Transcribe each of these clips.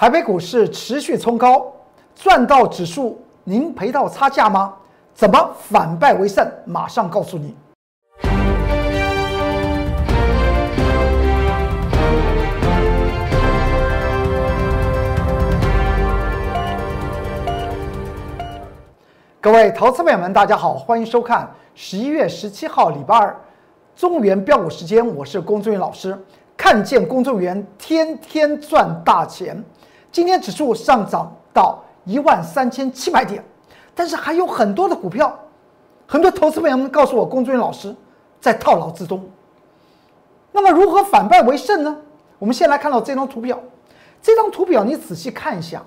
台北股市持续冲高，赚到指数，您赔到差价吗？怎么反败为胜？马上告诉你。各位投资朋友们，大家好，欢迎收看十一月十七号礼拜二中原标股时间，我是龚忠元老师。看见公众员天天赚大钱，今天指数上涨到一万三千七百点，但是还有很多的股票，很多投资朋友们告诉我，公众员老师在套牢之中。那么如何反败为胜呢？我们先来看到这张图表，这张图表你仔细看一下。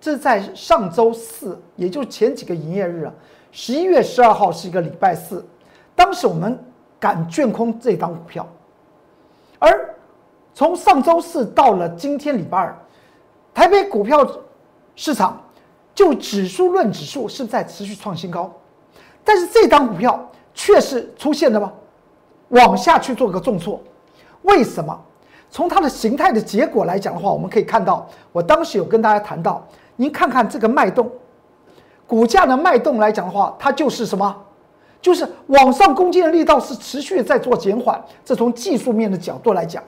这是在上周四，也就是前几个营业日啊，十一月十二号是一个礼拜四，当时我们敢卷空这张股票，而从上周四到了今天礼拜二，台北股票市场就指数论指数是在持续创新高，但是这张股票却是出现了吗？往下去做个重挫，为什么？从它的形态的结果来讲的话，我们可以看到，我当时有跟大家谈到。您看看这个脉动，股价的脉动来讲的话，它就是什么？就是往上攻击的力道是持续在做减缓。这从技术面的角度来讲，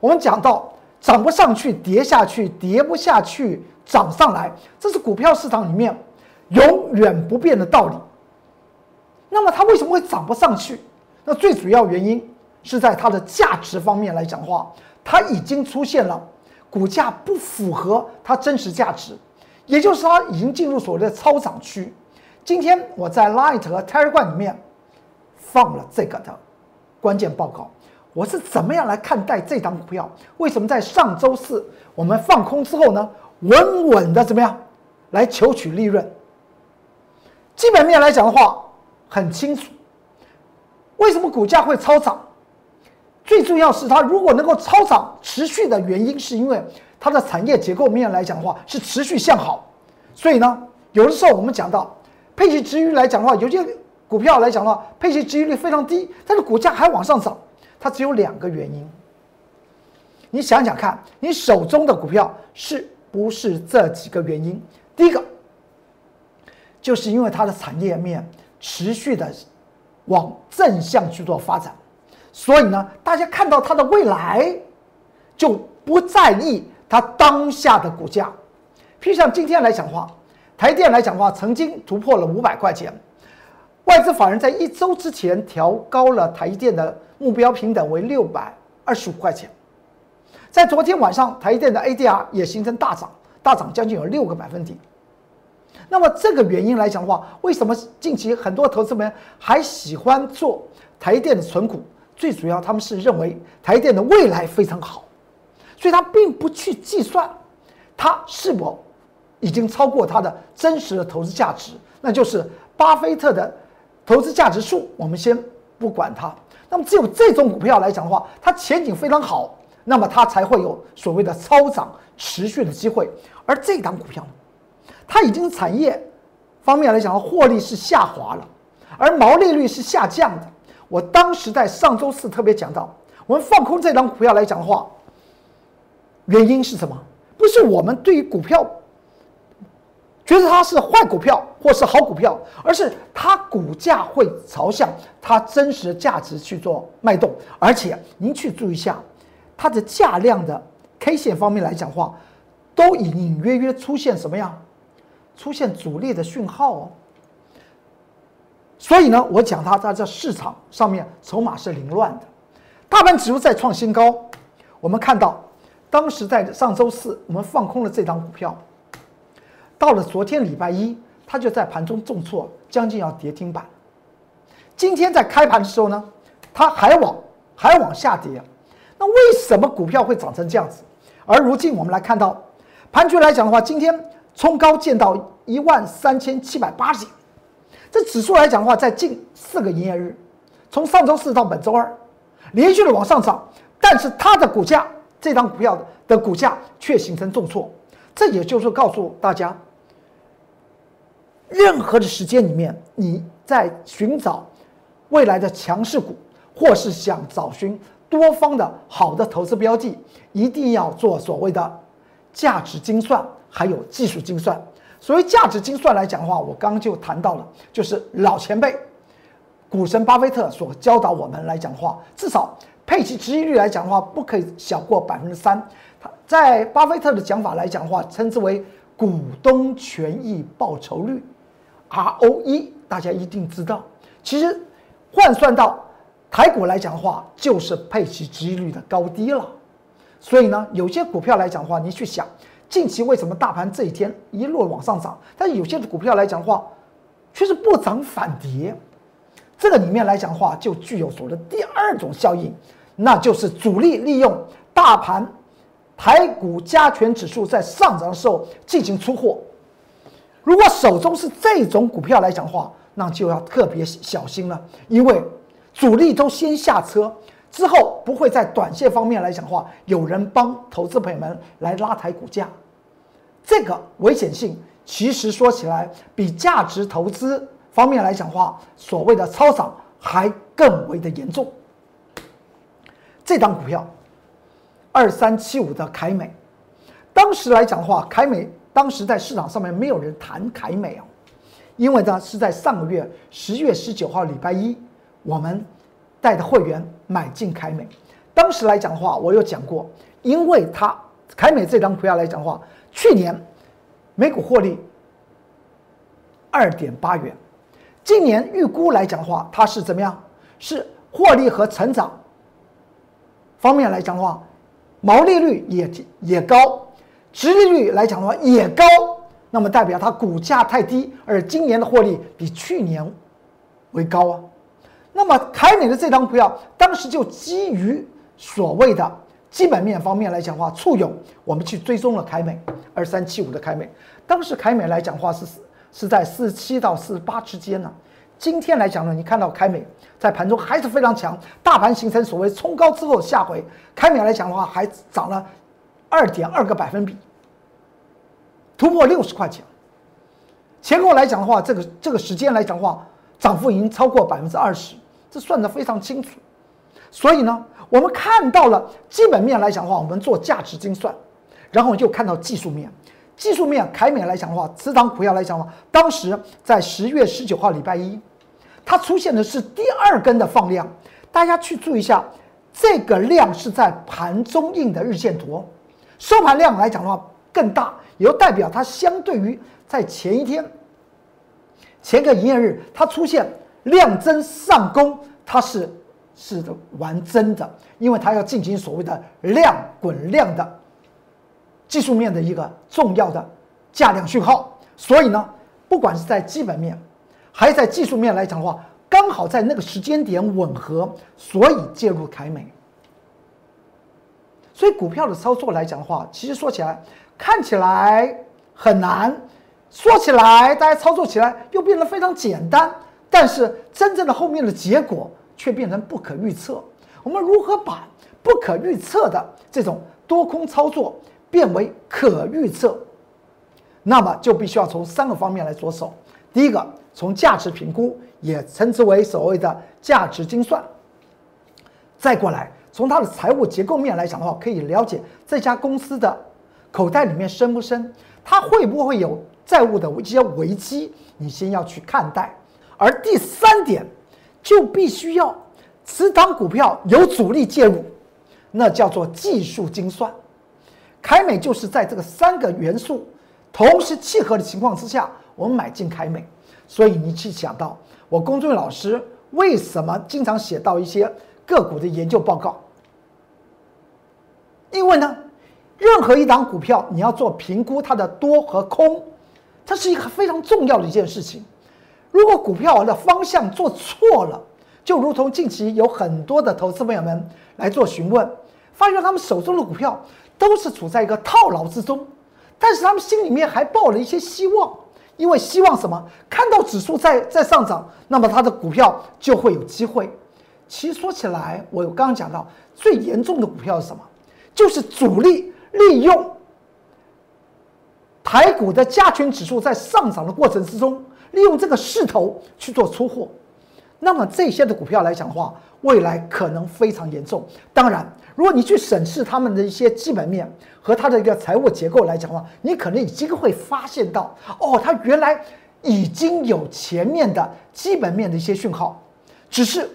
我们讲到涨不上去跌下去，跌不下去涨上来，这是股票市场里面永远不变的道理。那么它为什么会涨不上去？那最主要原因是在它的价值方面来讲话，它已经出现了股价不符合它真实价值。也就是它已经进入所谓的超涨区。今天我在 Light 和 Telegram 里面放了这个的关键报告，我是怎么样来看待这张股票？为什么在上周四我们放空之后呢，稳稳的怎么样来求取利润？基本面来讲的话很清楚，为什么股价会超涨？最重要是它如果能够超涨持续的原因，是因为。它的产业结构面来讲的话是持续向好，所以呢，有的时候我们讲到配息值率来讲的话，有些股票来讲的话，配息值率非常低，但是股价还往上涨，它只有两个原因。你想想看，你手中的股票是不是这几个原因？第一个，就是因为它的产业面持续的往正向去做发展，所以呢，大家看到它的未来就不在意。它当下的股价，譬如像今天来讲的话，台电来讲的话，曾经突破了五百块钱，外资法人在一周之前调高了台积电的目标平等为六百二十五块钱，在昨天晚上，台积电的 ADR 也形成大涨，大涨将近有六个百分点。那么这个原因来讲的话，为什么近期很多投资们还喜欢做台电的存股？最主要他们是认为台电的未来非常好。所以，他并不去计算，它是否已经超过它的真实的投资价值，那就是巴菲特的投资价值数。我们先不管它。那么，只有这种股票来讲的话，它前景非常好，那么它才会有所谓的超涨持续的机会。而这档股票，它已经产业方面来讲，获利是下滑了，而毛利率是下降的。我当时在上周四特别讲到，我们放空这档股票来讲的话。原因是什么？不是我们对于股票觉得它是坏股票或是好股票，而是它股价会朝向它真实的价值去做脉动。而且您去注意一下，它的价量的 K 线方面来讲话，都隐隐约约出现什么呀？出现阻力的讯号哦。所以呢，我讲它在这市场上面筹码是凌乱的，大盘指数在创新高，我们看到。当时在上周四，我们放空了这张股票。到了昨天礼拜一，它就在盘中重挫，将近要跌停板。今天在开盘的时候呢，它还往还往下跌。那为什么股票会涨成这样子？而如今我们来看到，盘局来讲的话，今天冲高见到一万三千七百八十点。这指数来讲的话，在近四个营业日，从上周四到本周二，连续的往上涨，但是它的股价。这张股票的股价却形成重挫，这也就是告诉大家，任何的时间里面，你在寻找未来的强势股，或是想找寻多方的好的投资标的，一定要做所谓的价值精算还有技术精算。所谓价值精算来讲的话，我刚刚就谈到了，就是老前辈股神巴菲特所教导我们来讲的话，至少配齐值益率来讲的话，不可以小过百分之三。他在巴菲特的讲法来讲的话，称之为股东权益报酬率 （ROE），大家一定知道。其实换算到台股来讲的话，就是配息值率的高低了。所以呢，有些股票来讲的话，你去想，近期为什么大盘这一天一路往上涨，但有些股票来讲的话，却是不涨反跌。这个里面来讲的话，就具有所谓的第二种效应，那就是主力利用大盘台股加权指数在上涨的时候进行出货。如果手中是这种股票来讲的话，那就要特别小心了，因为主力都先下车。之后不会在短线方面来讲的话，有人帮投资朋友们来拉抬股价，这个危险性其实说起来比价值投资方面来讲话，所谓的超涨还更为的严重。这张股票二三七五的凯美，当时来讲的话，凯美当时在市场上面没有人谈凯美啊，因为呢是在上个月十月十九号礼拜一，我们。带的会员买进凯美，当时来讲的话，我有讲过，因为它凯美这张股票来讲的话，去年每股获利二点八元，今年预估来讲的话，它是怎么样？是获利和成长方面来讲的话，毛利率也也高，殖利率来讲的话也高，那么代表它股价太低，而今年的获利比去年为高啊。那么凯美的这张股票，当时就基于所谓的基本面方面来讲的话，簇拥我们去追踪了凯美二三七五的凯美。当时凯美来讲的话是是在四十七到四十八之间呢。今天来讲呢，你看到凯美在盘中还是非常强，大盘形成所谓冲高之后下回，凯美来讲的话还涨了二点二个百分比，突破六十块钱。前后来讲的话，这个这个时间来讲的话，涨幅已经超过百分之二十。这算得非常清楚，所以呢，我们看到了基本面来讲的话，我们做价值精算，然后又看到技术面。技术面，凯美来讲的话，此档股票来讲的话，当时在十月十九号礼拜一，它出现的是第二根的放量。大家去注意一下，这个量是在盘中印的日线图，收盘量来讲的话更大，也就代表它相对于在前一天前个营业日它出现。量增上攻，它是是的玩真的，因为它要进行所谓的量滚量的技术面的一个重要的价量讯号，所以呢，不管是在基本面，还是在技术面来讲的话，刚好在那个时间点吻合，所以介入凯美。所以股票的操作来讲的话，其实说起来看起来很难，说起来大家操作起来又变得非常简单。但是真正的后面的结果却变成不可预测。我们如何把不可预测的这种多空操作变为可预测？那么就必须要从三个方面来着手。第一个，从价值评估，也称之为所谓的价值精算。再过来，从它的财务结构面来讲的话，可以了解这家公司的口袋里面深不深，它会不会有债务的一些危机，你先要去看待。而第三点，就必须要此档股票有主力介入，那叫做技术精算。凯美就是在这个三个元素同时契合的情况之下，我们买进凯美。所以你去想到我公众老师为什么经常写到一些个股的研究报告？因为呢，任何一档股票你要做评估它的多和空，它是一个非常重要的一件事情。如果股票的方向做错了，就如同近期有很多的投资朋友们来做询问，发现他们手中的股票都是处在一个套牢之中，但是他们心里面还抱了一些希望，因为希望什么？看到指数在在上涨，那么他的股票就会有机会。其实说起来，我刚刚讲到最严重的股票是什么？就是主力利用台股的加权指数在上涨的过程之中。利用这个势头去做出货，那么这些的股票来讲的话，未来可能非常严重。当然，如果你去审视他们的一些基本面和它的一个财务结构来讲的话，你可能已经会发现到，哦，它原来已经有前面的基本面的一些讯号，只是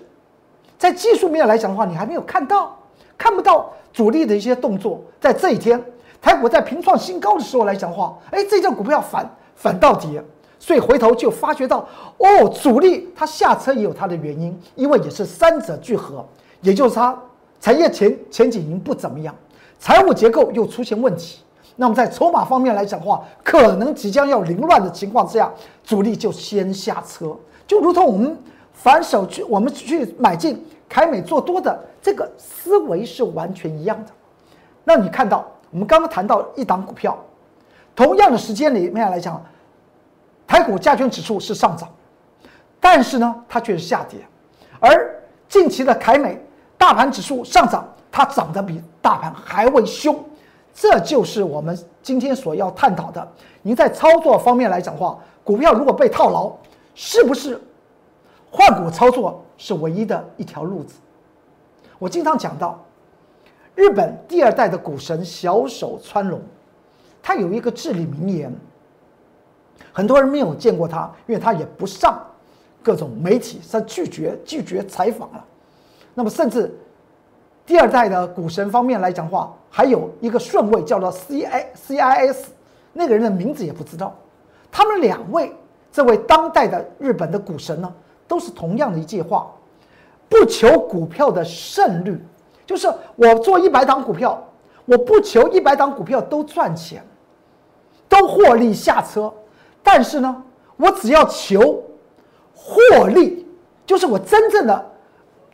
在技术面来讲的话，你还没有看到，看不到主力的一些动作。在这一天，台股在平创新高的时候来讲的话，哎，这张股票反反到底。所以回头就发觉到，哦，主力它下车也有它的原因，因为也是三者聚合，也就是它产业前前景已经不怎么样，财务结构又出现问题，那么在筹码方面来讲的话，可能即将要凌乱的情况之下，主力就先下车，就如同我们反手去我们去买进凯美做多的这个思维是完全一样的。那你看到我们刚刚谈到一档股票，同样的时间里面来讲。台股加权指数是上涨，但是呢，它却是下跌。而近期的凯美大盘指数上涨，它涨得比大盘还为凶。这就是我们今天所要探讨的。您在操作方面来讲的话，股票如果被套牢，是不是换股操作是唯一的一条路子？我经常讲到，日本第二代的股神小手川龙，他有一个至理名言。很多人没有见过他，因为他也不上各种媒体，他拒绝拒绝采访了。那么，甚至第二代的股神方面来讲话，还有一个顺位叫做 C I C I S，那个人的名字也不知道。他们两位，这位当代的日本的股神呢，都是同样的一句话：不求股票的胜率，就是我做一百档股票，我不求一百档股票都赚钱，都获利下车。但是呢，我只要求获利，就是我真正的，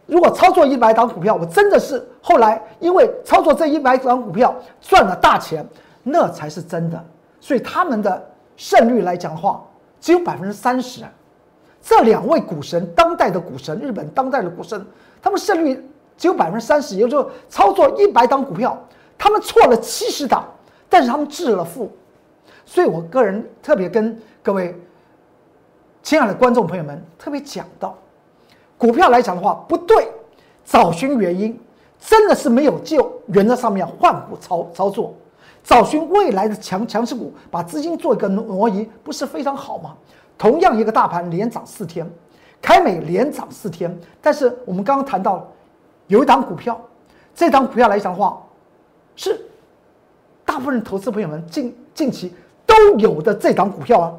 如果操作一百档股票，我真的是后来因为操作这一百档股票赚了大钱，那才是真的。所以他们的胜率来讲的话，只有百分之三十。这两位股神，当代的股神，日本当代的股神，他们胜率只有百分之三十，也就是说，操作一百档股票，他们错了七十档，但是他们致了富。所以，我个人特别跟各位亲爱的观众朋友们特别讲到，股票来讲的话，不对，找寻原因，真的是没有救。原则上面换股操操作，找寻未来的强强势股，把资金做一个挪移，不是非常好吗？同样一个大盘连涨四天，凯美连涨四天，但是我们刚刚谈到有一档股票，这档股票来讲的话，是大部分投资朋友们近近期。都有的这档股票啊，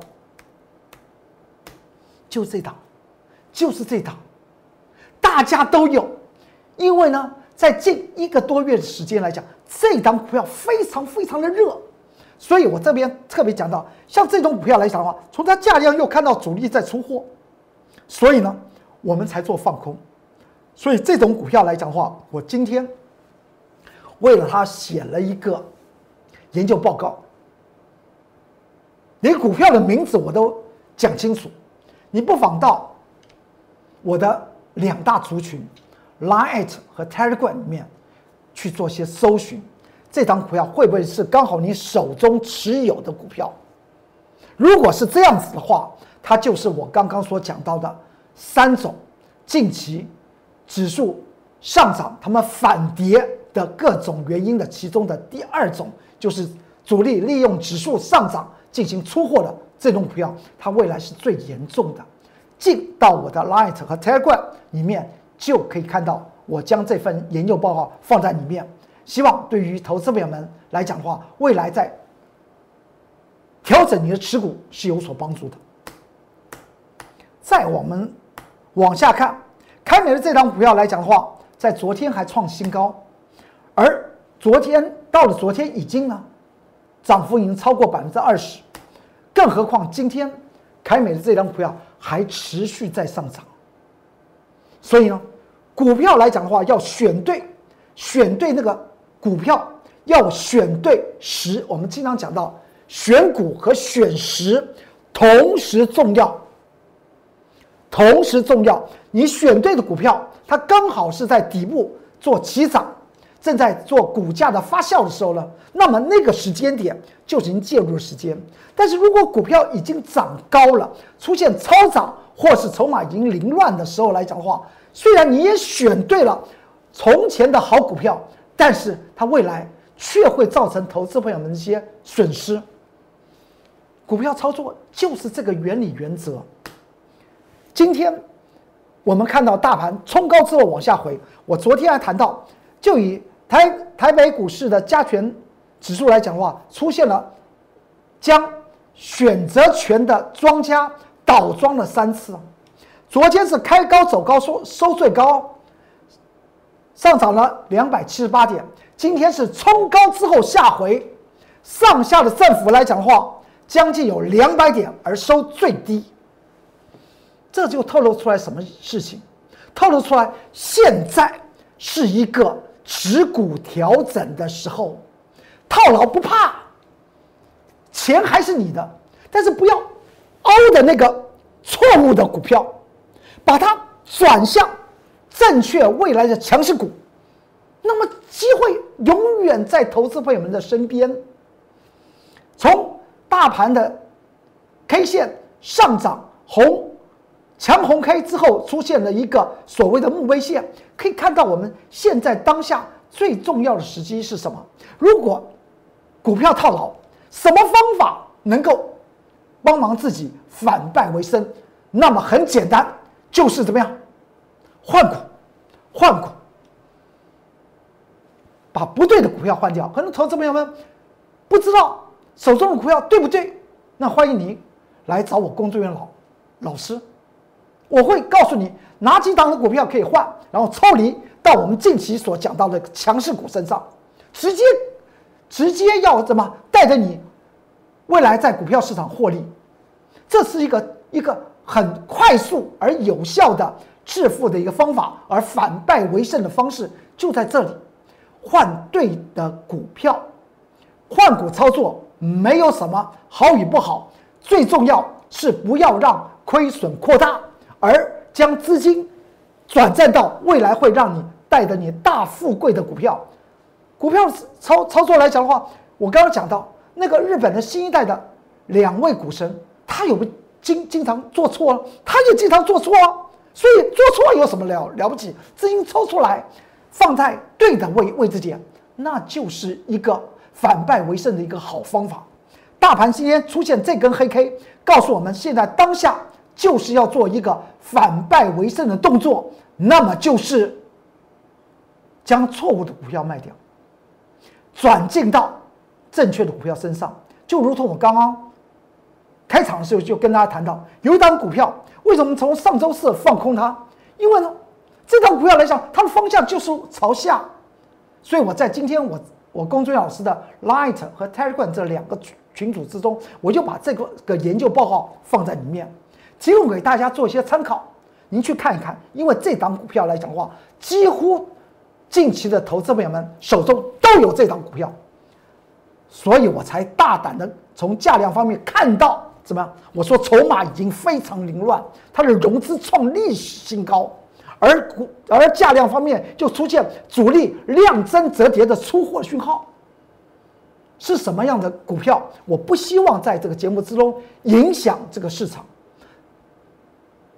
就这档，就是这档，大家都有，因为呢，在近一个多月的时间来讲，这档股票非常非常的热，所以我这边特别讲到，像这种股票来讲的话，从它价量又看到主力在出货，所以呢，我们才做放空，所以这种股票来讲的话，我今天为了它写了一个研究报告。连股票的名字我都讲清楚，你不妨到我的两大族群，Line 和 Telegram 里面去做些搜寻，这张股票会不会是刚好你手中持有的股票？如果是这样子的话，它就是我刚刚所讲到的三种近期指数上涨、它们反跌的各种原因的其中的第二种，就是主力利用指数上涨。进行出货的这种股票，它未来是最严重的。进到我的 Light 和 Telegram 里面，就可以看到我将这份研究报告放在里面。希望对于投资朋友们来讲的话，未来在调整你的持股是有所帮助的。再我们往下看，开美的这张股票来讲的话，在昨天还创新高，而昨天到了昨天已经呢。涨幅已经超过百分之二十，更何况今天凯美的这张股票还持续在上涨。所以呢，股票来讲的话，要选对，选对那个股票，要选对时。我们经常讲到，选股和选时同时重要，同时重要。你选对的股票，它刚好是在底部做起涨，正在做股价的发酵的时候呢，那么那个时间点就已经介入的时间。但是如果股票已经涨高了，出现超涨或是筹码已经凌乱的时候来讲的话，虽然你也选对了从前的好股票，但是它未来却会造成投资朋友们一些损失。股票操作就是这个原理原则。今天我们看到大盘冲高之后往下回，我昨天还谈到，就以。台台北股市的加权指数来讲的话，出现了将选择权的庄家倒庄了三次。昨天是开高走高收收最高，上涨了两百七十八点。今天是冲高之后下回，上下的振幅来讲的话，将近有两百点而收最低。这就透露出来什么事情？透露出来现在是一个。持股调整的时候，套牢不怕，钱还是你的，但是不要凹的那个错误的股票，把它转向正确未来的强势股，那么机会永远在投资朋友们的身边。从大盘的 K 线上涨红。强红 K 之后出现了一个所谓的墓碑线，可以看到我们现在当下最重要的时机是什么？如果股票套牢，什么方法能够帮忙自己反败为胜？那么很简单，就是怎么样换股，换股，把不对的股票换掉。可能投资朋友们不知道手中的股票对不对？那欢迎您来找我工作人员老老师。我会告诉你哪几档的股票可以换，然后抽离到我们近期所讲到的强势股身上，直接直接要怎么带着你未来在股票市场获利，这是一个一个很快速而有效的致富的一个方法，而反败为胜的方式就在这里，换对的股票，换股操作没有什么好与不好，最重要是不要让亏损扩大。而将资金转战到未来会让你带着你大富贵的股票，股票操操作来讲的话，我刚刚讲到那个日本的新一代的两位股神，他有个经经常做错，他也经常做错啊，所以做错有什么了了不起？资金抽出来放在对的位位置点，那就是一个反败为胜的一个好方法。大盘今天出现这根黑 K，告诉我们现在当下。就是要做一个反败为胜的动作，那么就是将错误的股票卖掉，转进到正确的股票身上。就如同我刚刚开场的时候就跟大家谈到，有一档股票为什么从上周四放空它？因为呢，这档股票来讲，它的方向就是朝下，所以我在今天我我龚俊老师的 Light 和 Telegram 这两个群群组之中，我就把这个个研究报告放在里面。提供给大家做一些参考，您去看一看。因为这档股票来讲的话，几乎近期的投资朋友们手中都有这档股票，所以我才大胆的从价量方面看到怎么样？我说筹码已经非常凌乱，它的融资创历史新高，而股而价量方面就出现主力量增折叠的出货讯号。是什么样的股票？我不希望在这个节目之中影响这个市场。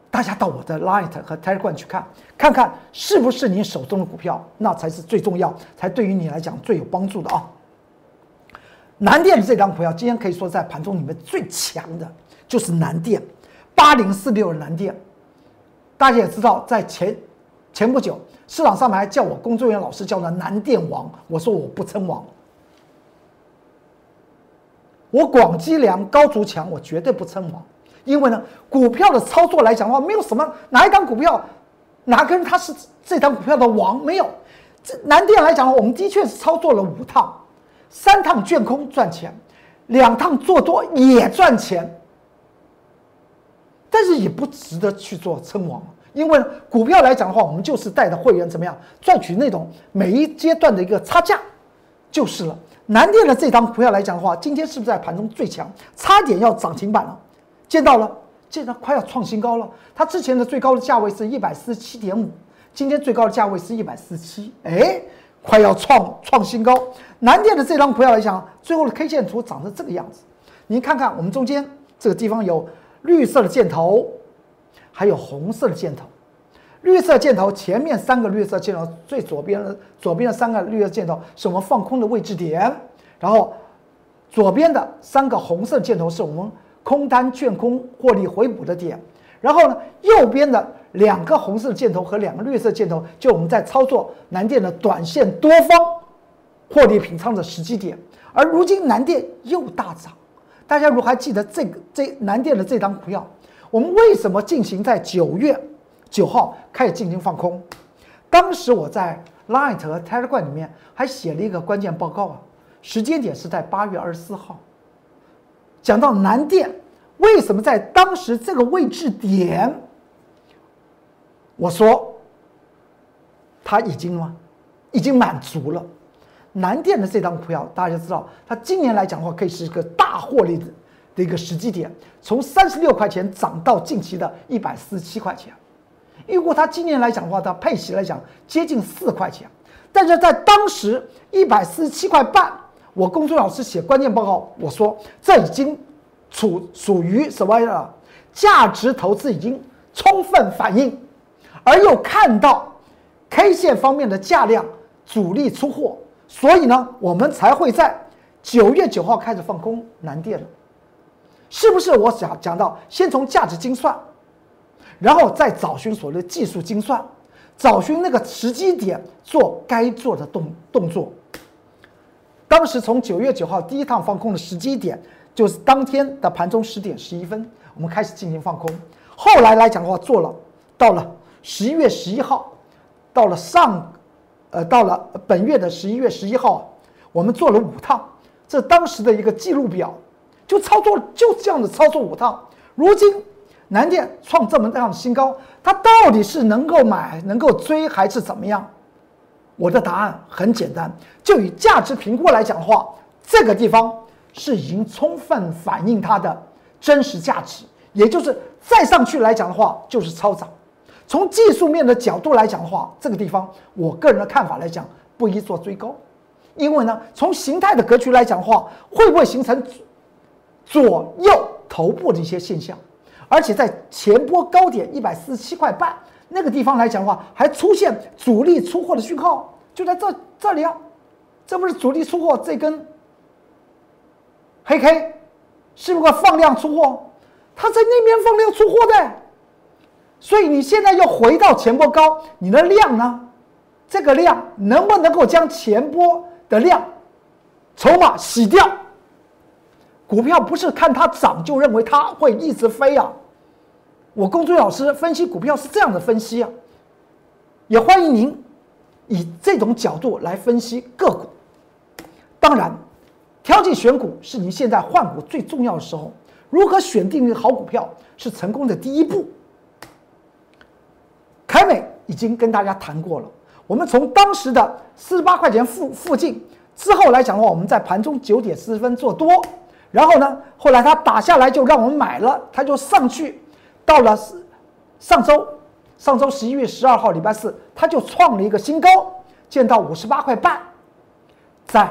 大家到我的 Light 和 Telegram 去看，看看是不是你手中的股票，那才是最重要，才对于你来讲最有帮助的啊。南电这张股票，今天可以说在盘中里面最强的，就是南电，八零四六的南电。大家也知道，在前前不久，市场上面还叫我工作人员老师叫他南电王，我说我不称王，我广积粮高筑墙，我绝对不称王。因为呢，股票的操作来讲的话，没有什么哪一档股票，哪个人他是这档股票的王？没有。这南电来讲，我们的确是操作了五趟，三趟卷空赚钱，两趟做多也赚钱，但是也不值得去做称王。因为股票来讲的话，我们就是带着会员怎么样赚取那种每一阶段的一个差价，就是了。南电的这张股票来讲的话，今天是不是在盘中最强，差点要涨停板了？见到了，见到快要创新高了。它之前的最高的价位是一百四十七点五，今天最高的价位是一百四十七，哎，快要创创新高。南电的这张股票来讲，最后的 K 线图长成这个样子。您看看，我们中间这个地方有绿色的箭头，还有红色的箭头。绿色箭头前面三个绿色箭头，最左边的左边的三个绿色箭头是我们放空的位置点，然后左边的三个红色箭头是我们空单券空获利回补的点，然后呢，右边的两个红色箭头和两个绿色箭头，就我们在操作南电的短线多方获利平仓的时机点。而如今南电又大涨，大家如还记得这个这南电的这张股票，我们为什么进行在九月？九号开始进行放空，当时我在 Light 和 Telegram 里面还写了一个关键报告啊，时间点是在八月二十四号，讲到南电为什么在当时这个位置点，我说它已经吗？已经满足了。南电的这张股票，大家知道，它今年来讲的话，可以是一个大获利的的一个时机点，从三十六块钱涨到近期的一百四十七块钱。如果它今年来讲的话，它配息来讲接近四块钱，但是在当时一百四十七块半，我公孙老师写关键报告，我说这已经处属于什么呀？价值投资已经充分反映，而又看到 K 线方面的价量主力出货，所以呢，我们才会在九月九号开始放空南电了，是不是？我讲讲到先从价值精算。然后再找寻所谓的技术精算，找寻那个时机点做该做的动动作。当时从九月九号第一趟放空的时机点，就是当天的盘中十点十一分，我们开始进行放空。后来来讲的话，做了到了十一月十一号，到了上，呃，到了本月的十一月十一号，我们做了五趟，这当时的一个记录表，就操作就这样的操作五趟。如今。南电创这么大的新高，它到底是能够买、能够追还是怎么样？我的答案很简单，就以价值评估来讲的话，这个地方是已经充分反映它的真实价值，也就是再上去来讲的话就是超涨。从技术面的角度来讲的话，这个地方我个人的看法来讲不宜做追高，因为呢，从形态的格局来讲的话，会不会形成左右头部的一些现象？而且在前波高点一百四十七块半那个地方来讲的话，还出现主力出货的讯号，就在这这里啊，这不是主力出货这根黑 K，是不是放量出货？它在那边放量出货的，所以你现在又回到前波高，你的量呢？这个量能不能够将前波的量筹码洗掉？股票不是看它涨就认为它会一直飞啊！我公孙老师分析股票是这样的分析啊，也欢迎您以这种角度来分析个股。当然，挑选选股是您现在换股最重要的时候。如何选定一个好股票是成功的第一步。凯美已经跟大家谈过了，我们从当时的四十八块钱附附近之后来讲的话，我们在盘中九点四十分做多。然后呢？后来它打下来就让我们买了，它就上去，到了上周，上周十一月十二号礼拜四，它就创了一个新高，见到五十八块半，在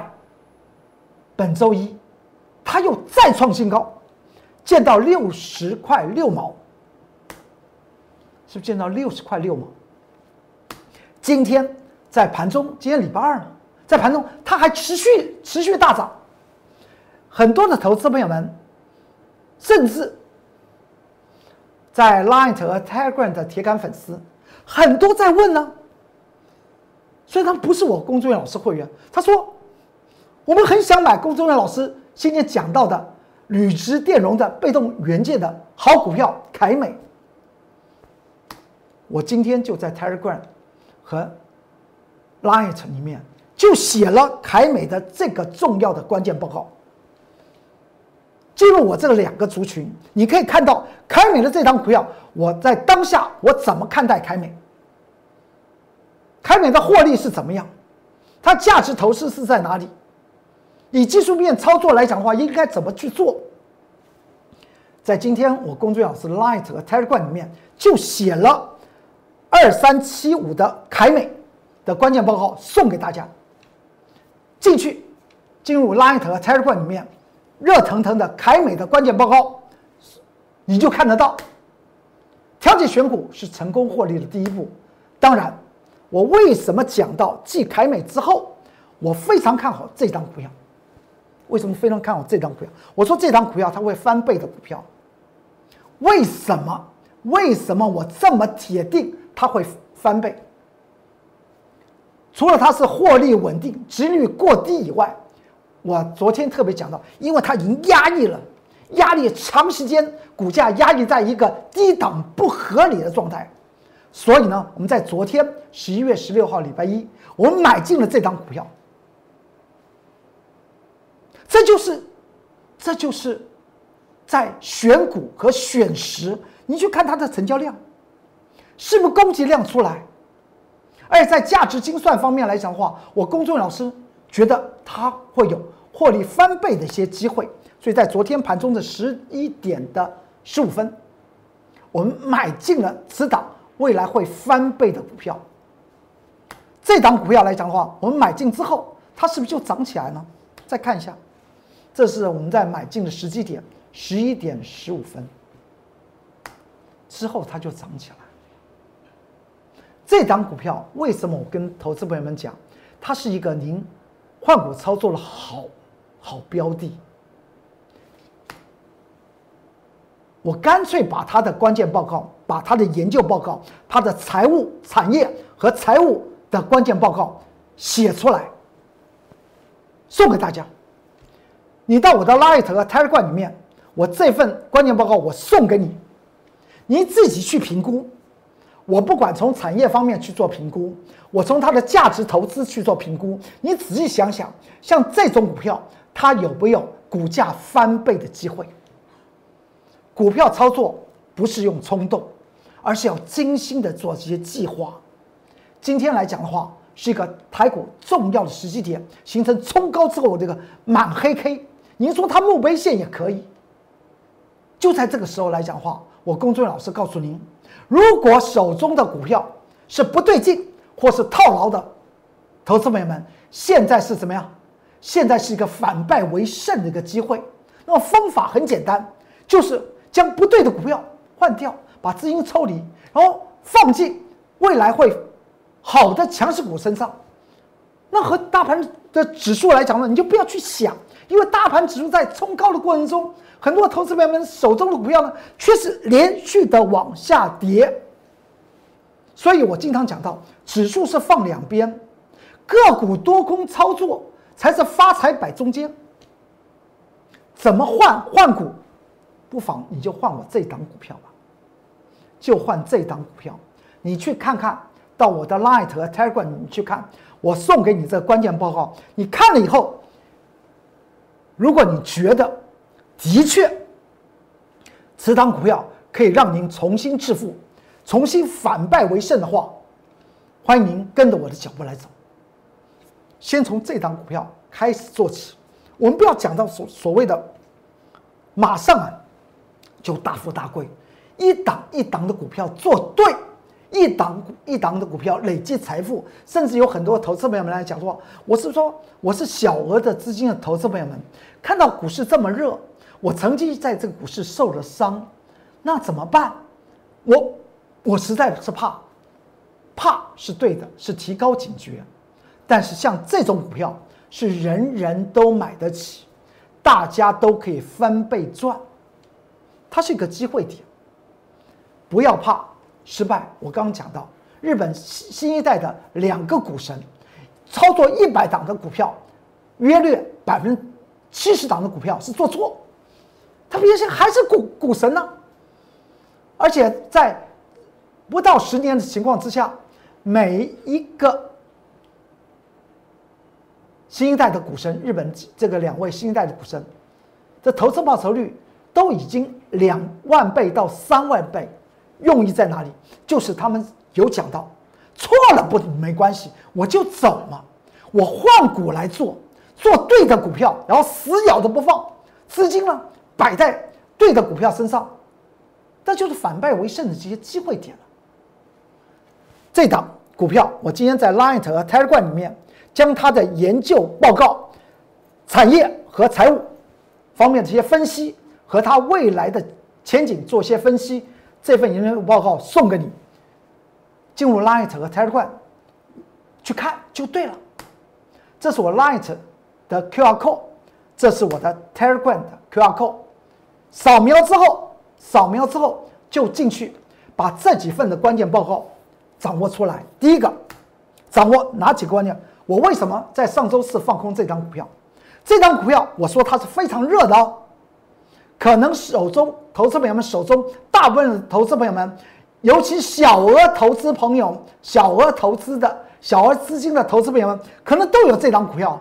本周一，它又再创新高，见到六十块六毛，是不是见到六十块六毛？今天在盘中，今天礼拜二嘛，在盘中它还持续持续大涨。很多的投资朋友们，甚至在 Line 和 Telegram 的铁杆粉丝，很多在问呢。虽然他不是我龚忠元老师会员，他说我们很想买龚忠元老师今天讲到的铝质电容的被动元件的好股票凯美。我今天就在 Telegram 和 Line 里面就写了凯美的这个重要的关键报告。进入我这两个族群，你可以看到凯美的这张股票，我在当下我怎么看待凯美？凯美的获利是怎么样？它价值投资是在哪里？以技术面操作来讲的话，应该怎么去做？在今天我工作老师 Light 和 Telegram 里面就写了二三七五的凯美的关键报告送给大家，进去，进入 Line 和 Telegram 里面，热腾腾的凯美的关键报告，你就看得到。调节选股是成功获利的第一步。当然，我为什么讲到继凯美之后，我非常看好这张股票？为什么非常看好这张股票？我说这张股票它会翻倍的股票。为什么？为什么我这么铁定它会翻倍？除了它是获利稳定、值率过低以外，我昨天特别讲到，因为它已经压抑了，压力长时间，股价压抑在一个低档不合理的状态，所以呢，我们在昨天十一月十六号礼拜一，我们买进了这张股票。这就是，这就是在选股和选时，你去看它的成交量，是不是供给量出来？而且在价值精算方面来讲的话，我公众老师觉得它会有获利翻倍的一些机会，所以在昨天盘中的十一点的十五分，我们买进了此档未来会翻倍的股票。这档股票来讲的话，我们买进之后，它是不是就涨起来呢？再看一下，这是我们在买进的时机点，十一点十五分之后，它就涨起来。这张股票为什么我跟投资朋友们讲，它是一个您换股操作的好好标的？我干脆把它的关键报告、把它的研究报告、它的财务、产业和财务的关键报告写出来，送给大家。你到我的 Light 和 Telegram 里面，我这份关键报告我送给你，你自己去评估。我不管从产业方面去做评估，我从它的价值投资去做评估。你仔细想想，像这种股票，它有没有股价翻倍的机会？股票操作不是用冲动，而是要精心的做这些计划。今天来讲的话，是一个台股重要的时机点，形成冲高之后这个满黑 K。您说它墓碑线也可以。就在这个时候来讲的话，我公众老师告诉您。如果手中的股票是不对劲或是套牢的，投资朋友们，现在是怎么样？现在是一个反败为胜的一个机会。那么方法很简单，就是将不对的股票换掉，把资金抽离，然后放进未来会好的强势股身上。那和大盘的指数来讲呢，你就不要去想，因为大盘指数在冲高的过程中。很多投资朋友们手中的股票呢，却是连续的往下跌。所以我经常讲到，指数是放两边，个股多空操作才是发财摆中间。怎么换换股？不妨你就换我这档股票吧，就换这档股票。你去看看到我的 Light 和 Telegram，你去看，我送给你这关键报告，你看了以后，如果你觉得，的确，此档股票可以让您重新致富、重新反败为胜的话，欢迎您跟着我的脚步来走。先从这档股票开始做起，我们不要讲到所所谓的马上啊就大富大贵，一档一档的股票做对，一档一档的股票累积财富，甚至有很多投资朋友们来讲说，我是说我是小额的资金的投资朋友们，看到股市这么热。我曾经在这个股市受了伤，那怎么办？我我实在是怕，怕是对的，是提高警觉。但是像这种股票是人人都买得起，大家都可以翻倍赚，它是一个机会点。不要怕失败。我刚刚讲到日本新新一代的两个股神，操作一百档的股票，约略百分之七十档的股票是做错。他原先还是股股神呢，而且在不到十年的情况之下，每一个新一代的股神，日本这个两位新一代的股神，这投资报酬率都已经两万倍到三万倍，用意在哪里？就是他们有讲到，错了不没关系，我就走嘛，我换股来做，做对的股票，然后死咬着不放，资金呢？摆在对的股票身上，那就是反败为胜的这些机会点了。这档股票，我今天在 Line 和 Telegram 里面将它的研究报告、产业和财务方面这些分析和它未来的前景做些分析，这份研究报告送给你，进入 Light 和 Telegram 去看就对了。这是我 Light 的 QR code，这是我的 Telegram 的 QR code，扫描之后，扫描之后就进去，把这几份的关键报告掌握出来。第一个，掌握哪几个关键？我为什么在上周四放空这张股票？这张股票我说它是非常热的哦，可能手中投资朋友们手中大部分投资朋友们，尤其小额投资朋友、小额投资的小额资金的投资朋友们，可能都有这张股票。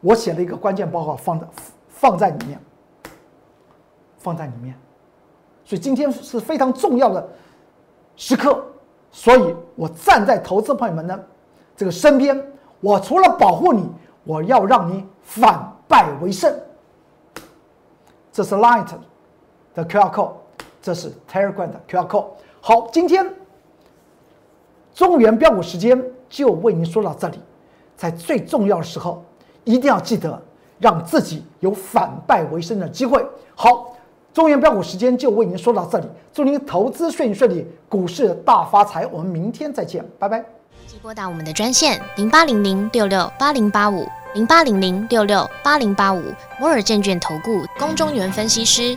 我写了一个关键报告，放在放在里面，放在里面。所以今天是非常重要的时刻，所以我站在投资朋友们的这个身边。我除了保护你，我要让你反败为胜。这是 Light 的 QR code，这是 Telegram 的 QR code。好，今天中原标股时间就为您说到这里。在最重要的时候，一定要记得让自己有反败为胜的机会。好，中原标股时间就为您说到这里，祝您投资顺顺利，股市大发财。我们明天再见，拜拜。即拨打我们的专线零八零零六六八零八五零八零零六六八零八五摩尔证券投顾龚中原分析师。